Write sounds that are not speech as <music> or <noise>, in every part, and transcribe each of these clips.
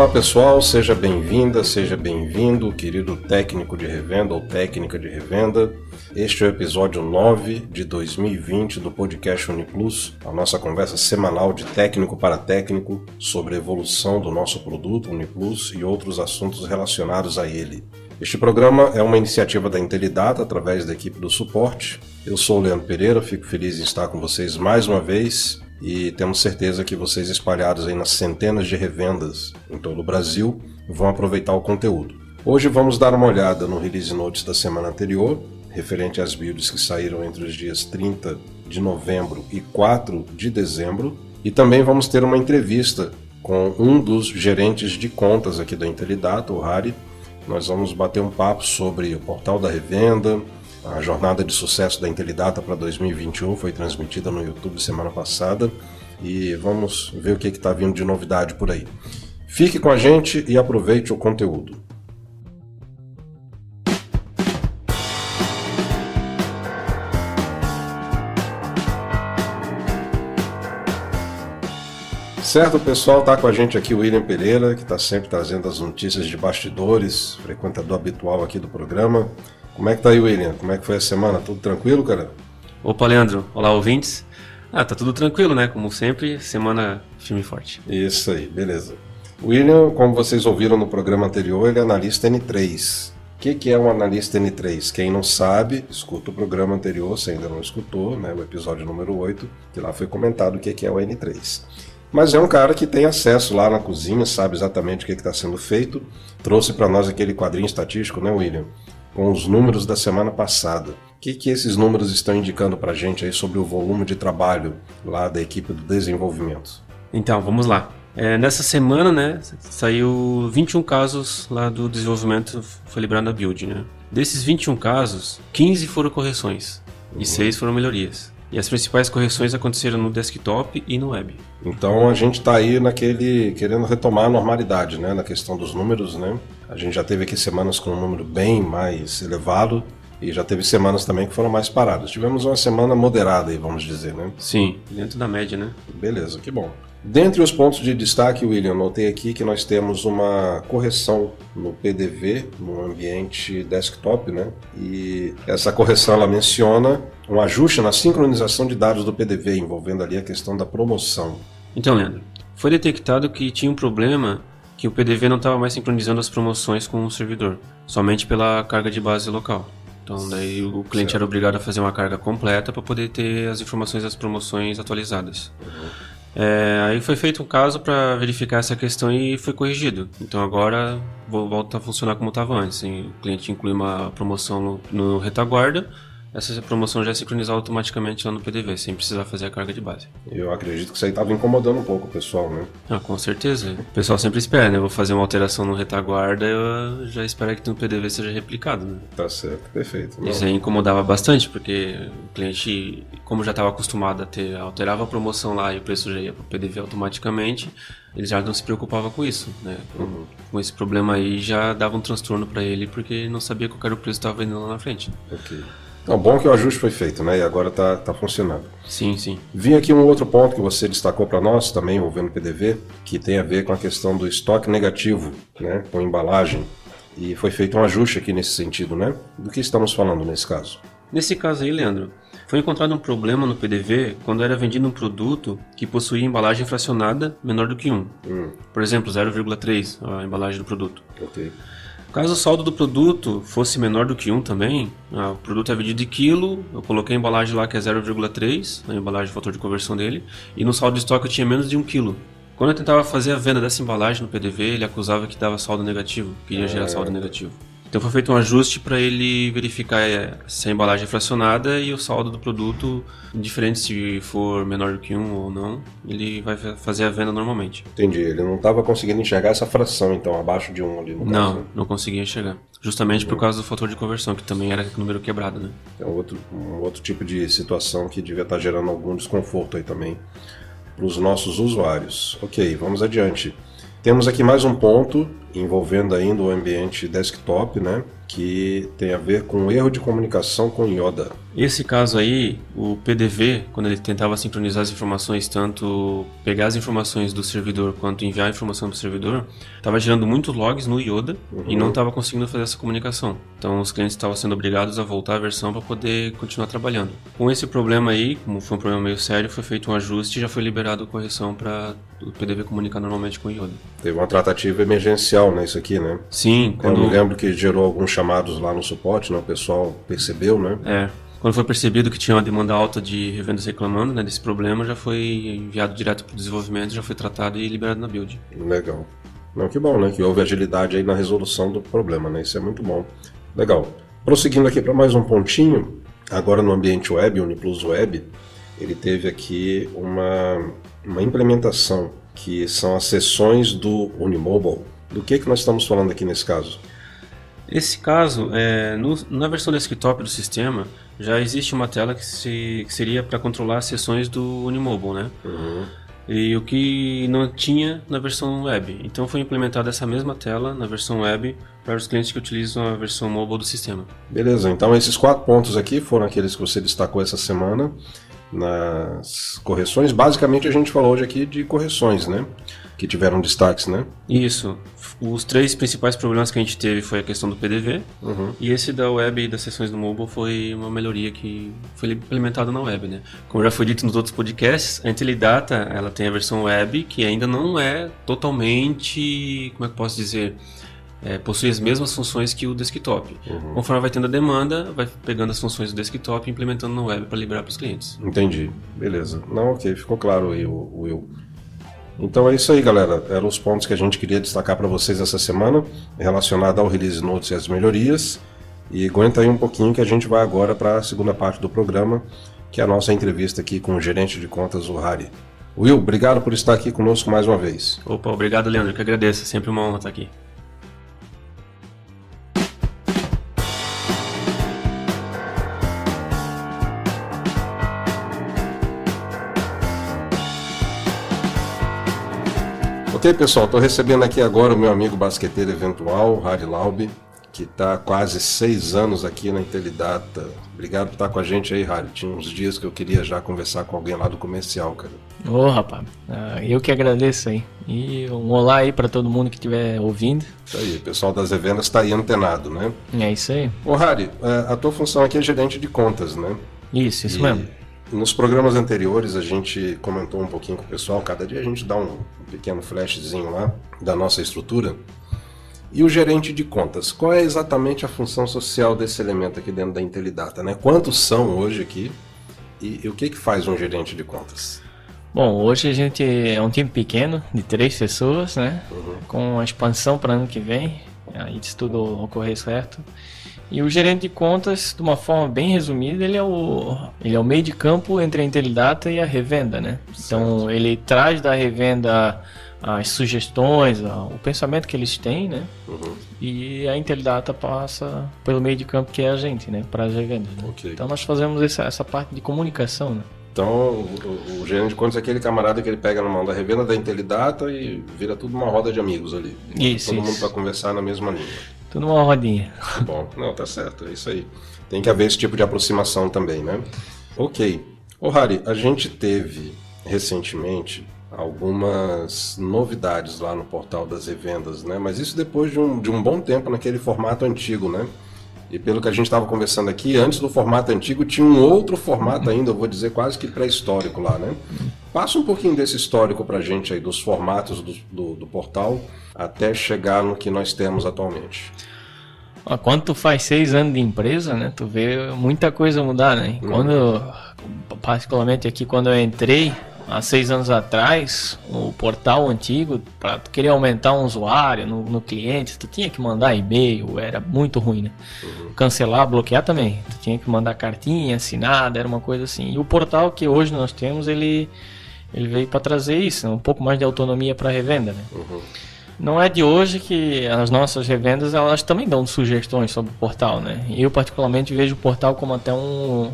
Olá pessoal, seja bem-vinda, seja bem-vindo, querido técnico de revenda ou técnica de revenda. Este é o episódio 9 de 2020 do podcast Uniplus, a nossa conversa semanal de técnico para técnico sobre a evolução do nosso produto Uniplus e outros assuntos relacionados a ele. Este programa é uma iniciativa da Intelidata através da equipe do suporte. Eu sou o Leandro Pereira, fico feliz em estar com vocês mais uma vez e temos certeza que vocês espalhados aí nas centenas de revendas em todo o Brasil vão aproveitar o conteúdo. Hoje vamos dar uma olhada no release notes da semana anterior, referente às builds que saíram entre os dias 30 de novembro e 4 de dezembro, e também vamos ter uma entrevista com um dos gerentes de contas aqui da Intelidata, o Harry. Nós vamos bater um papo sobre o portal da revenda, a jornada de sucesso da Intelidata para 2021 foi transmitida no YouTube semana passada e vamos ver o que está vindo de novidade por aí. Fique com a gente e aproveite o conteúdo. Certo, pessoal, tá com a gente aqui o William Pereira, que está sempre trazendo as notícias de bastidores, frequentador habitual aqui do programa. Como é que tá aí, William? Como é que foi a semana? Tudo tranquilo, cara? Opa, Leandro. Olá, ouvintes. Ah, tá tudo tranquilo, né? Como sempre, semana firme e forte. Isso aí, beleza. William, como vocês ouviram no programa anterior, ele é analista N3. O que, que é um analista N3? Quem não sabe, escuta o programa anterior, se ainda não escutou, né, o episódio número 8, que lá foi comentado o que, que é o N3. Mas é um cara que tem acesso lá na cozinha, sabe exatamente o que está sendo feito. Trouxe para nós aquele quadrinho estatístico, né, William? Com os números da semana passada. O que, que esses números estão indicando para a gente aí sobre o volume de trabalho lá da equipe do desenvolvimento? Então, vamos lá. É, nessa semana, né, saiu 21 casos lá do desenvolvimento, foi liberado na build, né? Desses 21 casos, 15 foram correções uhum. e 6 foram melhorias. E as principais correções aconteceram no desktop e no web. Então a gente está aí naquele querendo retomar a normalidade, né, na questão dos números, né? A gente já teve aqui semanas com um número bem mais elevado e já teve semanas também que foram mais paradas. Tivemos uma semana moderada aí, vamos dizer, né? Sim, dentro da média, né? Beleza, que bom. Dentre os pontos de destaque, William, notei aqui que nós temos uma correção no PDV, no ambiente desktop, né? E essa correção ela menciona um ajuste na sincronização de dados do PDV, envolvendo ali a questão da promoção. Então, Leandro, foi detectado que tinha um problema que o PDV não estava mais sincronizando as promoções com o servidor, somente pela carga de base local. Então, daí o cliente certo. era obrigado a fazer uma carga completa para poder ter as informações das promoções atualizadas. Uhum. É, aí foi feito um caso para verificar essa questão e foi corrigido. Então agora volta a funcionar como estava antes. O cliente inclui uma promoção no, no retaguarda essa promoção já é sincronizada automaticamente lá no PDV, sem precisar fazer a carga de base. Eu acredito que isso aí estava incomodando um pouco o pessoal, né? Ah, com certeza. O pessoal sempre espera, né? Eu vou fazer uma alteração no retaguarda, eu já espero que no PDV seja replicado, né? Tá certo, perfeito. Não. Isso aí incomodava bastante, porque o cliente, como já estava acostumado a ter, alterava a promoção lá e o preço já ia para o PDV automaticamente, ele já não se preocupava com isso, né? Uhum. com esse problema aí já dava um transtorno para ele, porque não sabia qual era o preço que estava vendendo lá na frente. Ok. Não, bom que o ajuste foi feito, né? E agora está tá funcionando. Sim, sim. Vi aqui um outro ponto que você destacou para nós, também envolvendo o PDV, que tem a ver com a questão do estoque negativo, né? Com embalagem. E foi feito um ajuste aqui nesse sentido, né? Do que estamos falando nesse caso? Nesse caso aí, Leandro, foi encontrado um problema no PDV quando era vendido um produto que possuía embalagem fracionada menor do que 1. Hum. Por exemplo, 0,3 a embalagem do produto. Ok. Caso o saldo do produto fosse menor do que 1 também, ah, o produto é vendido em quilo, eu coloquei a embalagem lá que é 0,3, a embalagem, o fator de conversão dele, e no saldo de estoque eu tinha menos de 1 quilo. Quando eu tentava fazer a venda dessa embalagem no PDV, ele acusava que dava saldo negativo, que ia gerar saldo negativo. Então foi feito um ajuste para ele verificar é, se a embalagem é fracionada e o saldo do produto, indiferente se for menor do que um ou não, ele vai fazer a venda normalmente. Entendi. Ele não estava conseguindo enxergar essa fração, então, abaixo de um ali no Não, caso, né? não conseguia enxergar. Justamente por causa do fator de conversão, que também era número quebrado, né? É um outro, um outro tipo de situação que devia estar tá gerando algum desconforto aí também para os nossos usuários. Ok, vamos adiante. Temos aqui mais um ponto envolvendo ainda o ambiente desktop, né? que tem a ver com erro de comunicação com Yoda. Esse caso aí, o PDV, quando ele tentava sincronizar as informações, tanto pegar as informações do servidor quanto enviar a informação para o servidor, estava gerando muitos logs no Yoda uhum. e não estava conseguindo fazer essa comunicação. Então os clientes estavam sendo obrigados a voltar a versão para poder continuar trabalhando. Com esse problema aí, como foi um problema meio sério, foi feito um ajuste e já foi liberado a correção para o PDV comunicar normalmente com o Yoda. Teve uma tratativa emergencial, né, isso aqui, né? Sim. Quando... Eu me lembro que gerou alguns chamados lá no suporte, né? O pessoal percebeu, né? É. Quando foi percebido que tinha uma demanda alta de revendas reclamando né, desse problema, já foi enviado direto para o desenvolvimento, já foi tratado e liberado na build. Legal. Não, que bom, né? Que houve agilidade aí na resolução do problema, né? Isso é muito bom. Legal. Prosseguindo aqui para mais um pontinho, agora no ambiente web, Uniplus Web, ele teve aqui uma, uma implementação que são as sessões do Unimobile. Do que, que nós estamos falando aqui nesse caso? Esse caso, é, no, na versão desktop do sistema, já existe uma tela que, se, que seria para controlar as sessões do Unimobile, né? Uhum. E o que não tinha na versão web. Então foi implementada essa mesma tela na versão web para os clientes que utilizam a versão mobile do sistema. Beleza, então esses quatro pontos aqui foram aqueles que você destacou essa semana nas correções. Basicamente a gente falou hoje aqui de correções, né? Que tiveram destaques, né? Isso. Os três principais problemas que a gente teve foi a questão do PDV uhum. e esse da web e das sessões do mobile foi uma melhoria que foi implementada na web, né? Como já foi dito nos outros podcasts, a Intelidata ela tem a versão web que ainda não é totalmente, como é que posso dizer, é, possui as mesmas funções que o desktop. Uhum. Conforme vai tendo a demanda, vai pegando as funções do desktop e implementando no web para liberar para os clientes. Entendi. Beleza. Não, ok, ficou claro aí, Will. Então é isso aí, galera. Eram os pontos que a gente queria destacar para vocês essa semana, relacionado ao Release Notes e as melhorias. E aguenta aí um pouquinho que a gente vai agora para a segunda parte do programa, que é a nossa entrevista aqui com o gerente de contas, o Harry. Will, obrigado por estar aqui conosco mais uma vez. Opa, obrigado, Leandro, que agradeço. Sempre uma honra estar aqui. Ok, pessoal, estou recebendo aqui agora o meu amigo basqueteiro eventual, Harry Laub, que está quase seis anos aqui na Intelidata. Obrigado por estar com a gente aí, Harry. Tinha uns dias que eu queria já conversar com alguém lá do comercial, cara. Ô, oh, rapaz, uh, eu que agradeço aí. E um olá aí para todo mundo que estiver ouvindo. Isso aí, o pessoal das revendas está aí antenado, né? É isso aí. Ô, Harry, eh, a tua função aqui é gerente de contas, né? Isso, isso e... mesmo. Nos programas anteriores a gente comentou um pouquinho com o pessoal, cada dia a gente dá um pequeno flashzinho lá da nossa estrutura. E o gerente de contas, qual é exatamente a função social desse elemento aqui dentro da Intelidata? Né? Quantos são hoje aqui e, e o que, que faz um gerente de contas? Bom, hoje a gente é um time pequeno, de três pessoas, né? Uhum. Com a expansão para ano que vem, aí se tudo ocorrer certo. E o gerente de contas, de uma forma bem resumida, ele é o, ele é o meio de campo entre a Intelidata e a revenda, né? Então certo. ele traz da revenda as sugestões, o pensamento que eles têm, né? Uhum. E a Intelidata passa pelo meio de campo que é a gente, né? Para as revendas. Né? Okay. Então nós fazemos essa, essa parte de comunicação, né? Então, o, o, gerente de contas é aquele camarada que ele pega na mão da revenda da Intelidata e vira tudo uma roda de amigos ali. Isso, Todo isso. mundo para conversar na mesma língua. Tudo uma rodinha. Bom, não, tá certo, é isso aí. Tem que haver esse tipo de aproximação também, né? Ok. Ô, Harry, a gente teve recentemente algumas novidades lá no portal das revendas, né? Mas isso depois de um, de um bom tempo naquele formato antigo, né? E pelo que a gente estava conversando aqui, antes do formato antigo tinha um outro formato ainda, eu vou dizer quase que pré-histórico lá, né? Passa um pouquinho desse histórico para a gente aí, dos formatos do, do, do, portal, até chegar no que nós temos atualmente. Quando tu faz seis anos de empresa, né? Tu vê muita coisa mudar, né? Quando, uhum. particularmente aqui, quando eu entrei, há seis anos atrás, o portal antigo, para querer aumentar um usuário no, no, cliente, tu tinha que mandar e-mail, era muito ruim, né? Uhum. Cancelar, bloquear também. Tu tinha que mandar cartinha assinada, era uma coisa assim. E o portal que hoje nós temos, ele, ele veio para trazer isso, um pouco mais de autonomia para a revenda, né? Uhum. Não é de hoje que as nossas revendas elas também dão sugestões sobre o portal, né? Eu particularmente vejo o portal como até um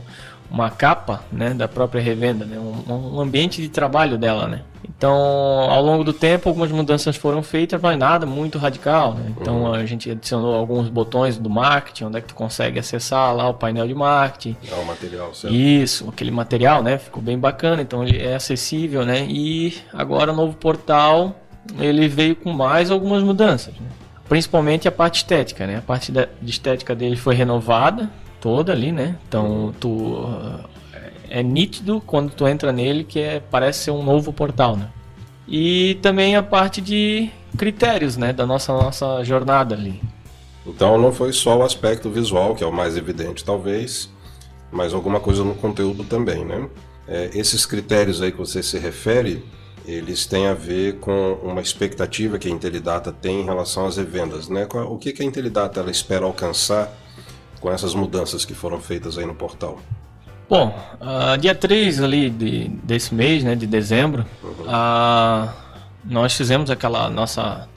uma capa né, da própria revenda, né, um, um, ambiente de trabalho dela. Né. Então, ao longo do tempo, algumas mudanças foram feitas, mas nada muito radical. Né. Então, uhum. a gente adicionou alguns botões do marketing, onde é que tu consegue acessar lá o painel de marketing. É o material, certo? Isso, aquele material, né, ficou bem bacana. Então, ele é acessível, né. E agora o novo portal, ele veio com mais algumas mudanças. Né. Principalmente a parte estética, né. A parte de estética dele foi renovada toda ali, né? Então tu é nítido quando tu entra nele que é, parece ser um novo portal, né? E também a parte de critérios, né, da nossa nossa jornada ali. Então não foi só o aspecto visual que é o mais evidente, talvez, mas alguma coisa no conteúdo também, né? É, esses critérios aí que você se refere, eles têm a ver com uma expectativa que a Intelidata tem em relação às revendas, né? O que, que a Intelidata ela espera alcançar com essas mudanças que foram feitas aí no portal? Bom, uh, dia 3 ali de, desse mês, né, de dezembro, uhum. uh, nós fizemos aquela nossa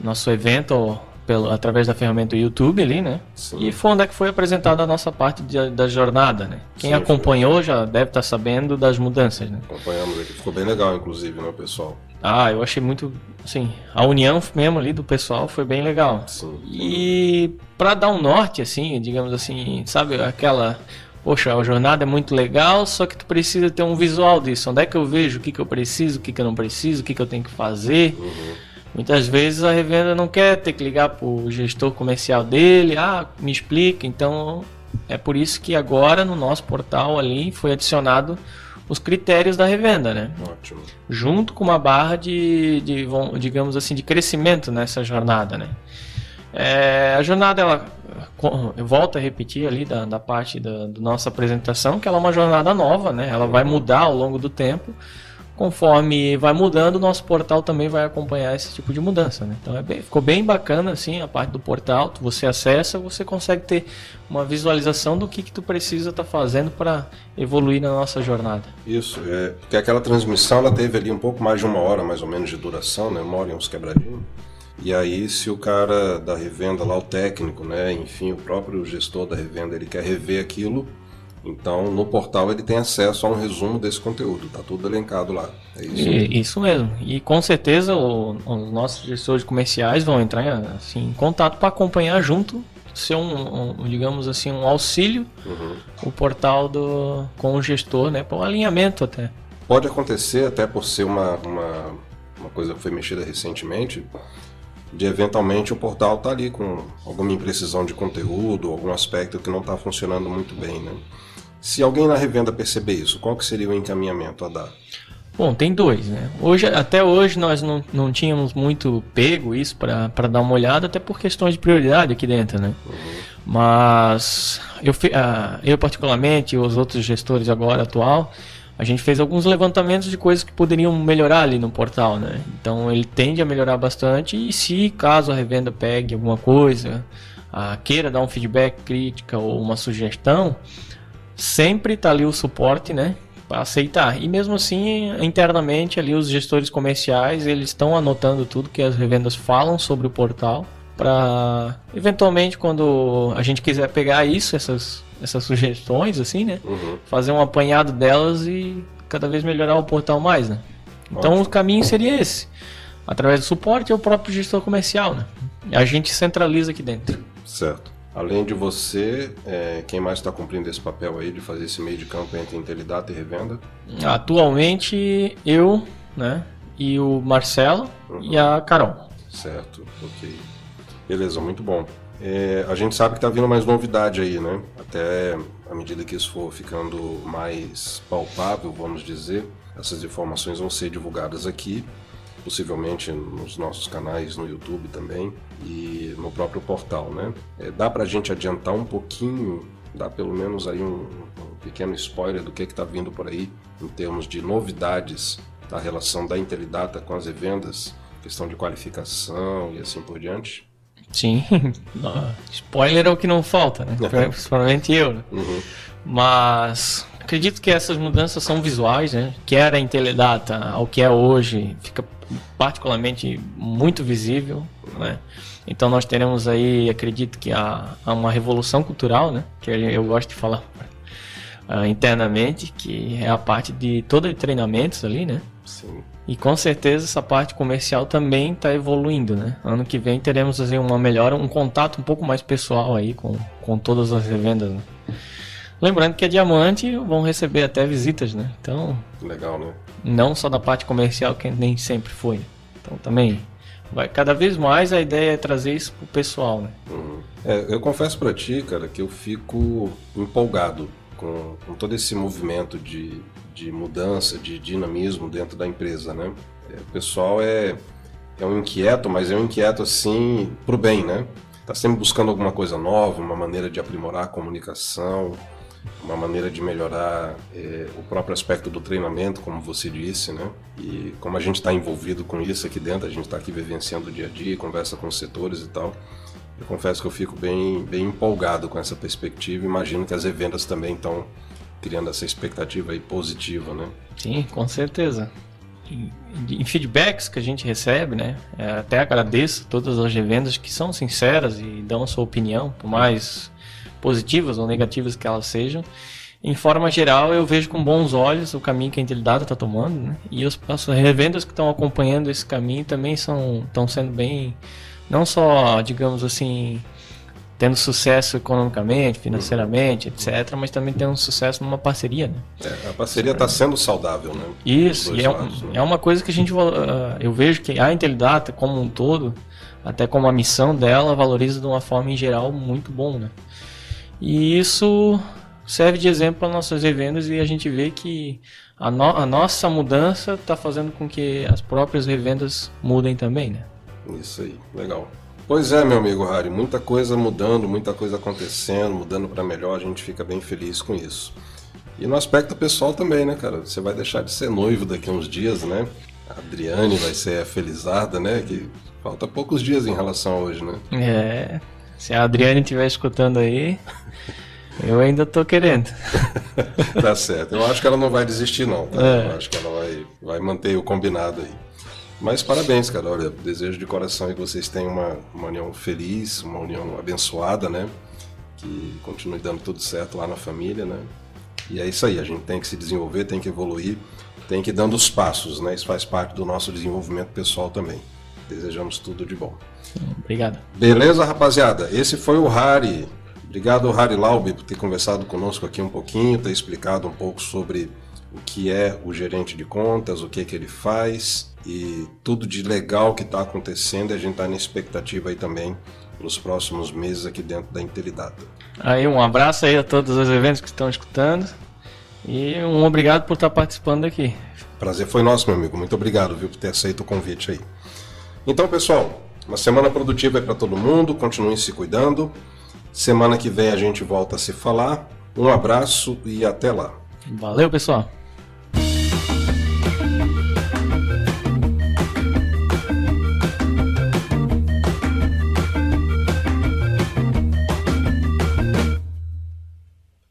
nosso evento pelo, através da ferramenta YouTube ali, né? Sim. E foi onde é que foi apresentada a nossa parte de, da jornada, né? Quem Sim, acompanhou foi. já deve estar sabendo das mudanças, né? Acompanhamos aqui, ficou bem legal, inclusive, né, pessoal? Ah, eu achei muito, assim, a união mesmo ali do pessoal foi bem legal. Sim. E para dar um norte, assim, digamos assim, sabe, aquela, poxa, a jornada é muito legal, só que tu precisa ter um visual disso. Onde é que eu vejo o que, que eu preciso, o que, que eu não preciso, o que, que eu tenho que fazer. Uhum. Muitas vezes a revenda não quer ter que ligar para o gestor comercial dele, ah, me explica. Então é por isso que agora no nosso portal ali foi adicionado os critérios da revenda, né? Ótimo. Junto com uma barra de, de digamos assim, de crescimento nessa jornada, né? É, a jornada, ela volta a repetir ali da, da parte da, da nossa apresentação, que ela é uma jornada nova, né? Ela vai mudar ao longo do tempo conforme vai mudando, o nosso portal também vai acompanhar esse tipo de mudança. Né? Então é bem, ficou bem bacana assim a parte do portal. Você acessa, você consegue ter uma visualização do que, que tu precisa estar tá fazendo para evoluir na nossa jornada. Isso, é, porque aquela transmissão ela teve ali um pouco mais de uma hora mais ou menos de duração, né? uma hora e uns quebradinhos. E aí, se o cara da revenda lá, o técnico, né, enfim, o próprio gestor da revenda, ele quer rever aquilo, então, no portal ele tem acesso a um resumo desse conteúdo, tá tudo elencado lá. É isso, e, isso mesmo. E com certeza o, os nossos gestores comerciais vão entrar assim, em contato para acompanhar junto, ser um, um, digamos assim, um auxílio uhum. o portal do com o gestor, né, para um alinhamento até. Pode acontecer até por ser uma, uma, uma coisa que foi mexida recentemente, de eventualmente o portal tá ali com alguma imprecisão de conteúdo, algum aspecto que não está funcionando muito bem, né? Se alguém na revenda perceber isso, qual que seria o encaminhamento a dar? Bom, tem dois, né? Hoje, até hoje nós não, não tínhamos muito pego isso para dar uma olhada, até por questões de prioridade aqui dentro, né? Uhum. Mas eu, uh, eu particularmente, os outros gestores agora atual, a gente fez alguns levantamentos de coisas que poderiam melhorar ali no portal, né? Então ele tende a melhorar bastante e se caso a revenda pegue alguma coisa, uh, queira dar um feedback, crítica ou uma sugestão, sempre está ali o suporte, né? Para aceitar. E mesmo assim, internamente ali os gestores comerciais, eles estão anotando tudo que as revendas falam sobre o portal para eventualmente quando a gente quiser pegar isso, essas essas sugestões assim, né? Uhum. Fazer um apanhado delas e cada vez melhorar o portal mais, né? Então Ótimo. o caminho seria esse. Através do suporte é o próprio gestor comercial, né? A gente centraliza aqui dentro. Certo. Além de você, é, quem mais está cumprindo esse papel aí de fazer esse meio de campo entre Intelidata e revenda? Atualmente eu, né? E o Marcelo uhum. e a Carol. Certo, ok. Beleza, muito bom. É, a gente sabe que está vindo mais novidade aí, né? Até à medida que isso for ficando mais palpável, vamos dizer, essas informações vão ser divulgadas aqui possivelmente nos nossos canais no YouTube também e no próprio portal, né? É, dá para a gente adiantar um pouquinho, dá pelo menos aí um, um pequeno spoiler do que está vindo por aí em termos de novidades da relação da Intelidata com as revendas, questão de qualificação e assim por diante. Sim, <laughs> spoiler é o que não falta, né? Principalmente eu. Né? Uhum. Mas acredito que essas mudanças são visuais, né? Que era a Intelidata ao que é hoje, fica particularmente muito visível, né? Então nós teremos aí, acredito que há, há uma revolução cultural, né? Que eu gosto de falar uh, internamente, que é a parte de todo de treinamentos ali, né? Sim. E com certeza essa parte comercial também está evoluindo, né? Ano que vem teremos assim, uma melhora, um contato um pouco mais pessoal aí com, com todas as revendas. Né? Lembrando que a Diamante vão receber até visitas, né? Então. Legal, né? Não só da parte comercial, que nem sempre foi. Então também. Vai, cada vez mais a ideia é trazer isso pro pessoal, né? Uhum. É, eu confesso para ti, cara, que eu fico empolgado com, com todo esse movimento de, de mudança, de dinamismo dentro da empresa, né? É, o pessoal é, é um inquieto, mas é um inquieto assim pro bem, né? Tá sempre buscando alguma coisa nova, uma maneira de aprimorar a comunicação, uma maneira de melhorar é, o próprio aspecto do treinamento, como você disse, né? E como a gente está envolvido com isso aqui dentro, a gente está aqui vivenciando o dia a dia, conversa com os setores e tal. Eu confesso que eu fico bem, bem empolgado com essa perspectiva. Imagino que as revendas também estão criando essa expectativa aí positiva, né? Sim, com certeza. Em, feedbacks que a gente recebe, né? É, até agradeço todas as revendas que são sinceras e dão sua opinião, por mais positivas ou negativas que elas sejam. Em forma geral, eu vejo com bons olhos o caminho que a Intelidata está tomando, né? E as revendas que estão acompanhando esse caminho também são estão sendo bem, não só, digamos assim, tendo sucesso economicamente, financeiramente, etc., mas também tendo sucesso numa parceria, né? É, a parceria está sendo saudável, né? Isso, e é, lados, né? é, uma coisa que a gente, uh, eu vejo que a Intelidata como um todo, até como a missão dela, valoriza de uma forma em geral muito bom, né? E isso serve de exemplo para nossas revendas e a gente vê que a, no, a nossa mudança está fazendo com que as próprias revendas mudem também, né? Isso aí, legal. Pois é, meu amigo Harry, muita coisa mudando, muita coisa acontecendo, mudando para melhor, a gente fica bem feliz com isso. E no aspecto pessoal também, né, cara? Você vai deixar de ser noivo daqui a uns dias, né? A Adriane vai ser felizada, né? Que falta poucos dias em relação a hoje, né? É. Se a Adriane estiver escutando aí, eu ainda tô querendo. <laughs> tá certo. Eu acho que ela não vai desistir, não. Tá? É. Eu acho que ela vai, vai manter o combinado aí. Mas parabéns, cara. Olha, desejo de coração que vocês tenham uma, uma união feliz, uma união abençoada, né? Que continue dando tudo certo lá na família, né? E é isso aí, a gente tem que se desenvolver, tem que evoluir, tem que ir dando os passos, né? Isso faz parte do nosso desenvolvimento pessoal também. Desejamos tudo de bom. Obrigado. Beleza, rapaziada? Esse foi o Hari. Obrigado, Hari Laube, por ter conversado conosco aqui um pouquinho, ter explicado um pouco sobre o que é o gerente de contas, o que, é que ele faz e tudo de legal que está acontecendo. E a gente está na expectativa aí também nos próximos meses aqui dentro da Intelidata. Aí um abraço aí a todos os eventos que estão escutando e um obrigado por estar participando aqui. Prazer foi nosso, meu amigo. Muito obrigado, viu, por ter aceito o convite aí. Então, pessoal, uma semana produtiva aí para todo mundo. Continuem se cuidando. Semana que vem a gente volta a se falar. Um abraço e até lá. Valeu, pessoal.